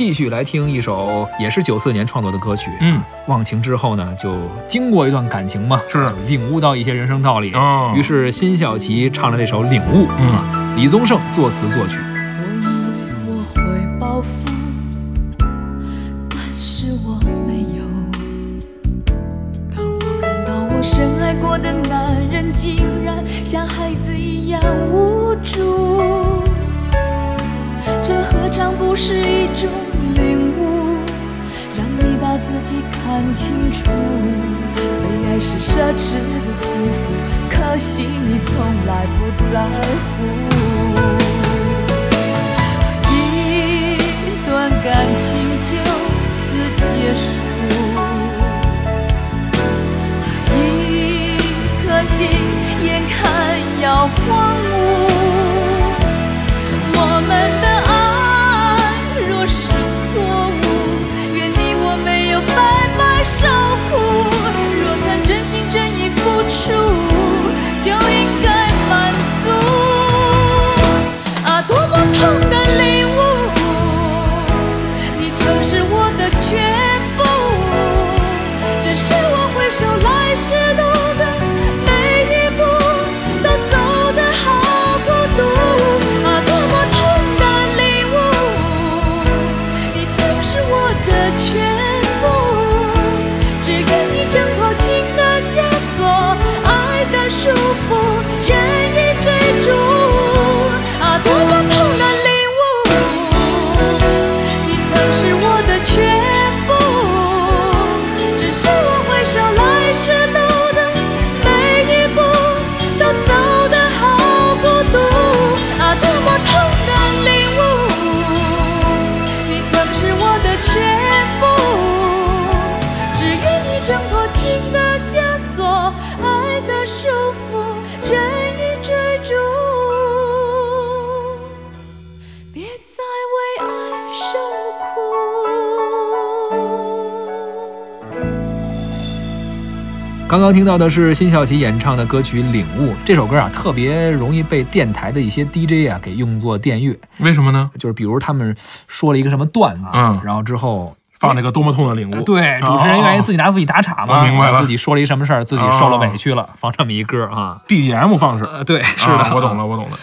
继续来听一首也是九四年创作的歌曲。嗯，忘情之后呢，就经过一段感情嘛，是领悟到一些人生道理。哦于是辛晓琪唱了这首《领悟》嗯啊，李宗盛作词作曲。我以为我会报复，但是我没有。当我看到我深爱过的男人竟然像孩子一样无助，这何尝不是一种看清楚，被爱是奢侈的幸福，可惜你从来不在乎。一段感情就此结束，一颗心眼看要荒多刚刚听到的是辛晓琪演唱的歌曲《领悟》。这首歌啊，特别容易被电台的一些 DJ 啊给用作电乐，为什么呢？就是比如他们说了一个什么段子，嗯然后之后放这个多么痛的领悟。对，主持人愿意自己拿自己打岔嘛，我明白了自己说了一什么事儿，自己受了委屈了，放这么一歌啊。BGM 方式。呃，对，是的，啊我懂了，我懂了。